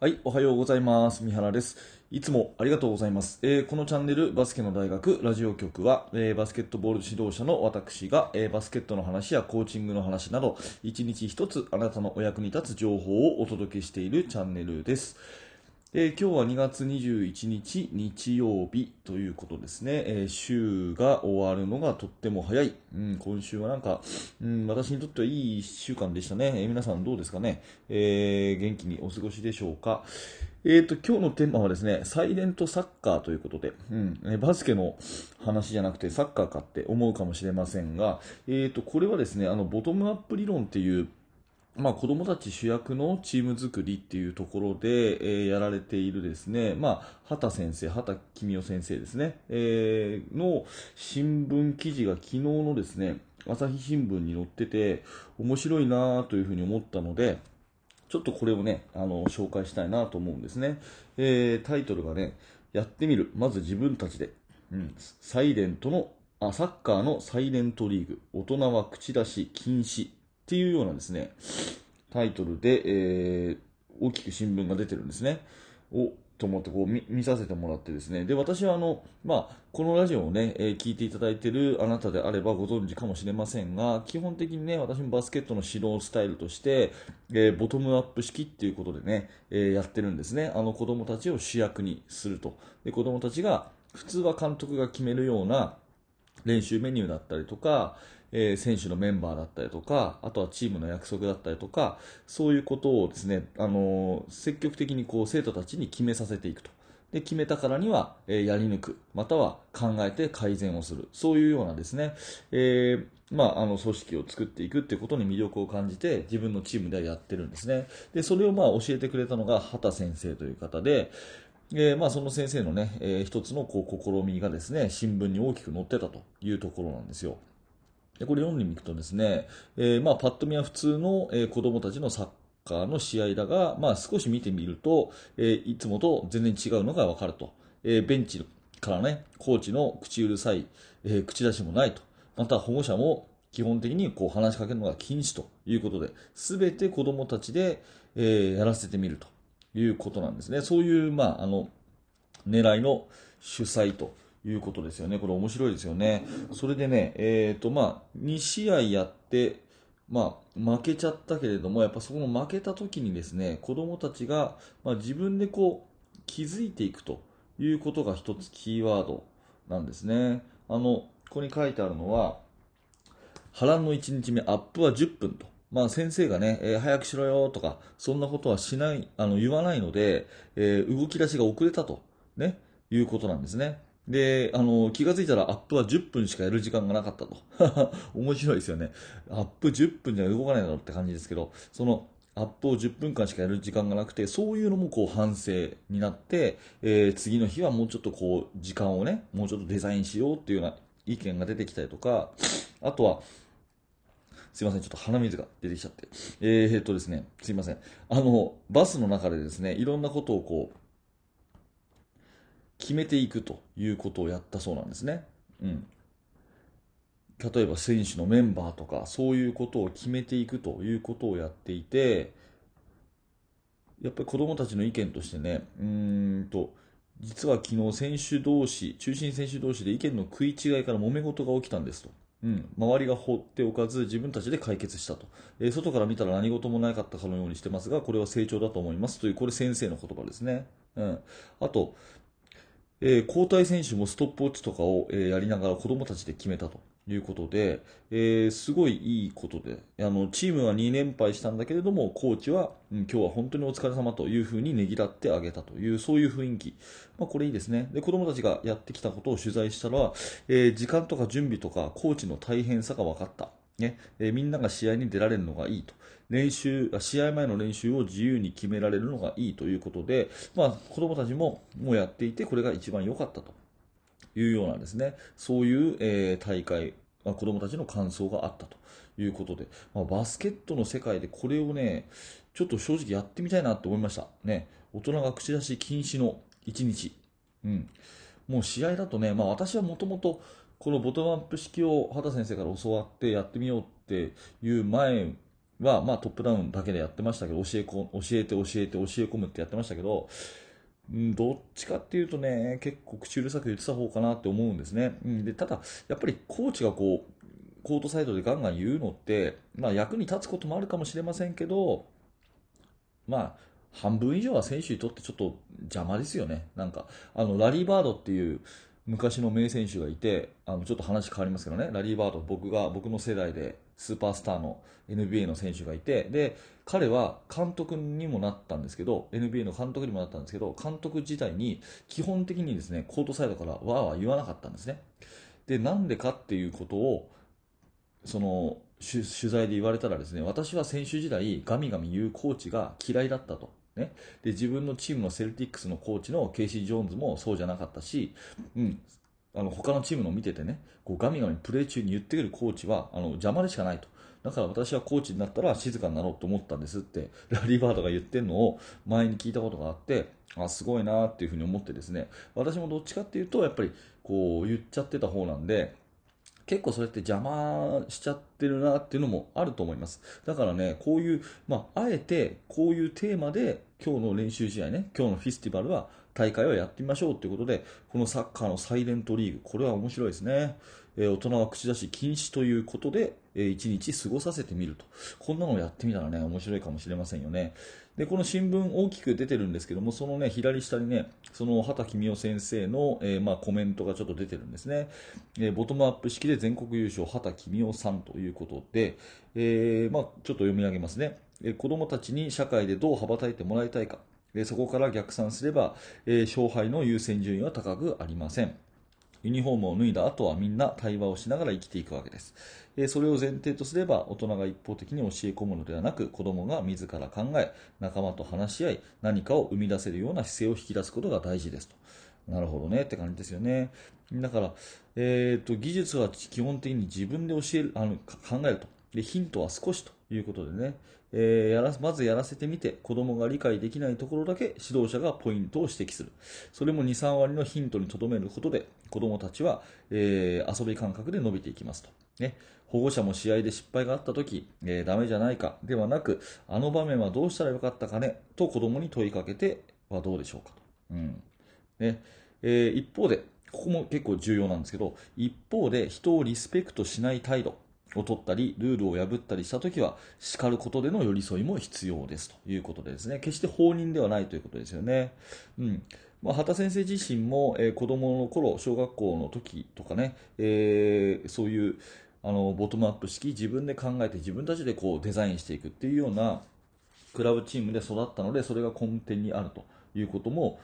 はい、おはようございます。三原です。いつもありがとうございます。えーこのチャンネル、バスケの大学ラジオ局は、えーバスケットボール指導者の私が、えーバスケットの話やコーチングの話など、一日一つあなたのお役に立つ情報をお届けしているチャンネルです。えー今日は2月21日日曜日ということですね、えー週が終わるのがとっても早い、うん、今週はなんか、うん、私にとってはいい1週間でしたね、えー皆さんどうですかね、えー元気にお過ごしでしょうか、えー、と今日のテーマはですねサイレントサッカーということで、うん、えバスケの話じゃなくてサッカーかって思うかもしれませんが、えー、とこれはですねあのボトムアップ理論っていうまあ、子供たち主役のチーム作りっていうところで、えーやられているですね、まあ、畑先生、畑公代先生ですね、えーの新聞記事が昨日のですね、朝日新聞に載ってて、面白いなというふうに思ったので、ちょっとこれをね、あの、紹介したいなと思うんですね。えータイトルがね、やってみる。まず自分たちで。うん。サイレントの、あ、サッカーのサイレントリーグ。大人は口出し禁止。っていうようなですね、タイトルで、えー大きく新聞が出てるんですね。おと思ってこう見させてもらってですね。で、私はあの、まあ、このラジオをね、えー聞いていただいてるあなたであればご存知かもしれませんが、基本的にね、私もバスケットの指導スタイルとして、えーボトムアップ式っていうことでね、えーやってるんですね。あの子供たちを主役にすると。で、子供たちが、普通は監督が決めるような練習メニューだったりとか、えー選手のメンバーだったりとか、あとはチームの約束だったりとか、そういうことをですね、あのー積極的にこう生徒たちに決めさせていくと。で、決めたからには、えーやり抜く、または考えて改善をする。そういうようなですね、えーまあ、あの、組織を作っていくっていうことに魅力を感じて、自分のチームではやってるんですね。で、それをまあ教えてくれたのが、畑先生という方で、えーまあ、その先生のね、えー一つのこう試みがですね、新聞に大きく載ってたというところなんですよ。でこれ読んでみるとですね、えーまあ、パッと見は普通の、えー子供たちのサッカーの試合だが、まあ、少し見てみると、えーいつもと全然違うのがわかると。えベンチからね、コーチの口うるさい、え口出しもないと。また保護者も基本的にこう話しかけるのが禁止ということで、すべて子供たちで、えやらせてみるということなんですね。そういう、まあ、あの、狙いの主催ということですよね。これ面白いですよね。それでね、えっ、と、まあ、2試合やって、まあ、負けちゃったけれども、やっぱそこの負けた時にですね、子供たちが、まあ、自分でこう、気づいていくということが一つキーワードなんですね。あの、ここに書いてあるのは、波乱の1日目、アップは10分と。まあ先生がね、えー早くしろよとか、そんなことはしない、あの、言わないので、えー動き出しが遅れたと、ね、いうことなんですね。で、あの、気がついたらアップは10分しかやる時間がなかったと。面白いですよね。アップ10分じゃ動かないだろうって感じですけど、その、アップを10分間しかやる時間がなくて、そういうのもこう反省になって、えー次の日はもうちょっとこう、時間をね、もうちょっとデザインしようっていうような意見が出てきたりとか、あとは、すいません、ちょっと鼻水が出てきちゃって。えー、っとですね、すいません。あの、バスの中でですね、いろんなことをこう、決めていくということをやったそうなんですね。うん。例えば選手のメンバーとか、そういうことを決めていくということをやっていて、やっぱり子供たちの意見としてね、うーんと、実は昨日選手同士、中心選手同士で意見の食い違いから揉め事が起きたんですと。うん、周りが放っておかず自分たちで解決したと、えー外から見たら何事もなかったかのようにしてますがこれは成長だと思いますというこれ先生の言葉ですね、うん、あと、えー交代選手もストップウォッチとかを、えーやりながら子供たちで決めたということで、えーすごいいいことであのチームは2連敗したんだけれどもコーチは、うん、今日は本当にお疲れ様というふうにねぎらってあげたというそういう雰囲気、まあ、これいいですね。で子供たちがやってきたことを取材したら、えー時間とか準備とかコーチの大変さが分かった、ね。えーみんなが試合に出られるのがいいと。練習試合前の練習を自由に決められるのがいいということで、まあ、子供たちももうやっていてこれが一番良かったと。いうようなですね。そういう、えー大会まあ子供たちの感想があったと。いうことで、まあ、バスケットの世界でこれをねちょっと正直やってみたいなと思いました。ね。大人が口出し禁止の1日、うん、もう試合だとね、まあ、私はもともとこのボトムアップ式を畑先生から教わってやってみようっていう前は、まあ、トップダウンだけでやってましたけど、教えこ教えて教えて教え込むってやってましたけど、うん、どっちかっていうとね、結構口うるさく言ってた方かなって思うんですね。うん、でただ、やっぱりコーチがこう、コートサイドでガンガン言うのって、まあ、役に立つこともあるかもしれませんけど、まあ、半分以上は選手にとってちょっと邪魔ですよね。なんか、あの、ラリー・バードっていう昔の名選手がいて、あの、ちょっと話変わりますけどね、ラリー・バード、僕が、僕の世代でスーパースターの NBA の選手がいて、で、彼は監督にもなったんですけど、NBA の監督にもなったんですけど、監督自体に基本的にですね、コートサイドからわーわー言わなかったんですね。で、なんでかっていうことを、その、取材で言われたらですね、私は選手時代、ガミガミ言うコーチが嫌いだったと。ね、で自分のチームのセルティックスのコーチのケイシー・ジョーンズもそうじゃなかったし、うん、あの他のチームの見ててねこうガミガミプレー中に言ってくるコーチはあの邪魔でしかないと。だから私はコーチになったら静かになろうと思ったんですってラリー・バードが言ってるのを前に聞いたことがあってあすごいなっていうふに思ってですね。私もどっちかっていうとやっぱりこう言っちゃってた方なんで結構それって邪魔しちゃってるなっていうのもあると思います。だからね、こういう、まあ、あえてこういうテーマで今日の練習試合ね、今日のフェスティバルは大会をやってみましょうということで、このサッカーのサイレントリーグ、これは面白いですね。えー、大人は口出し禁止ということで、えー、1日過ごさせてみると。こんなのをやってみたらね、面白いかもしれませんよね。で、この新聞大きく出てるんですけども、そのね、左下にね、その畑公夫先生の、えー、まあ、コメントがちょっと出てるんですね。えー、ボトムアップ式で全国優勝、畑公夫さんということで、えー、まあ、ちょっと読み上げますね。えー、子供たちに社会でどう羽ばたいてもらいたいか。え、そこから逆算すれば、え、勝敗の優先順位は高くありません。ユニフォームを脱いだ後はみんな対話をしながら生きていくわけです。それを前提とすれば大人が一方的に教え込むのではなく子供が自ら考え仲間と話し合い何かを生み出せるような姿勢を引き出すことが大事ですと。なるほどねって感じですよね。だから、えーと、技術は基本的に自分で教えるあの考えるとで。ヒントは少しということでね、えー、やらまずやらせてみて子供が理解できないところだけ指導者がポイントを指摘する。それも23割のヒントにとどめることで子供たちは、えー、遊び感覚で伸びていきますと、ね、保護者も試合で失敗があった時、えー、ダメじゃないかではなくあの場面はどうしたらよかったかねと子供に問いかけてはどうでしょうかと、うん。ね。えー、一方でここも結構重要なんですけど一方で人をリスペクトしない態度。を取ったり、ルールを破ったりしたときは、叱ることでの寄り添いも必要ですということでですね、決して放任ではないということですよね。うん。まあ、畑先生自身も、えー、子供の頃、小学校の時とかね、えー、そういう、あの、ボトムアップ式、自分で考えて自分たちでこうデザインしていくっていうような、クラブチームで育ったので、それが根底にあるということも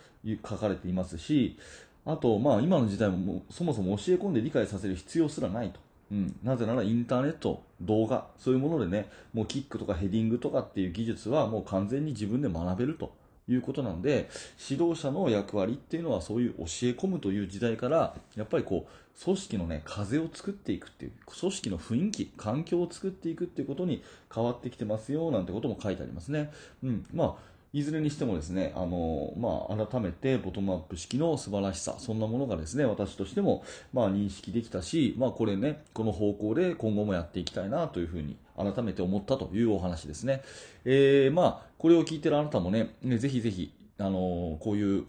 書かれていますし、あと、まあ、今の時代もそもそも教え込んで理解させる必要すらないと。うん、なぜならインターネット、動画、そういうものでね、もうキックとかヘディングとかっていう技術はもう完全に自分で学べるということなんで、指導者の役割っていうのはそういう教え込むという時代から、やっぱりこう、組織のね、風を作っていくっていう、組織の雰囲気、環境を作っていくっていうことに変わってきてますよ、なんてことも書いてありますね。うん。まあいずれにしてもですね、あの、まあ、改めてボトムアップ式の素晴らしさ、そんなものがですね、私としても、まあ、認識できたし、まあ、これね、この方向で今後もやっていきたいなというふうに改めて思ったというお話ですね。えー、まあ、これを聞いてるあなたもね、ぜひぜひ、あのこういう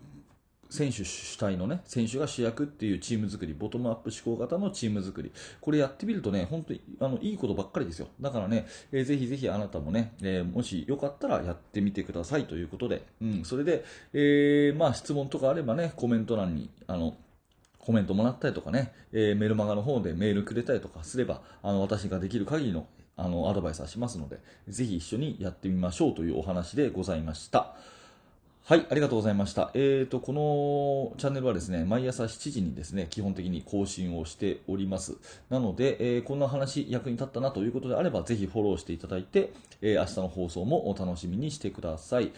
選手主体のね、選手が主役っていうチーム作り、ボトムアップ思考型のチーム作り、これやってみるとね、本当にあのいいことばっかりですよ。だからね、えー、ぜひぜひあなたもね、えー、もしよかったらやってみてくださいということで、うん、それで、えー、まあ質問とかあればね、コメント欄に、あの、コメントもらったりとかね、えー、メルマガの方でメールくれたりとかすれば、あの、私ができる限りのあの、アドバイスはしますので、ぜひ一緒にやってみましょうというお話でございました。はい、ありがとうございました。えーと、このチャンネルはですね、毎朝7時にですね、基本的に更新をしております。なので、えー、こんな話役に立ったなということであれば、ぜひフォローしていただいて、えー、明日の放送もお楽しみにしてください。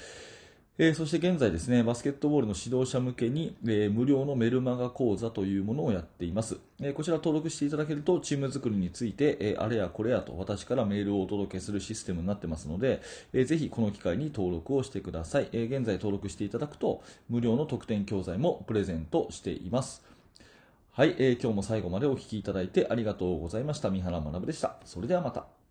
えー、そして現在ですね、バスケットボールの指導者向けに、えー、無料のメルマガ講座というものをやっています。えー、こちら登録していただけると、チーム作りについて、えあれやこれやと私からメールをお届けするシステムになってますので、えー、ぜひこの機会に登録をしてください、え現在登録していただくと、無料の特典教材もプレゼントしています。はい、え今日も最後までお聴きいただいてありがとうございました。三原学でした。それではまた。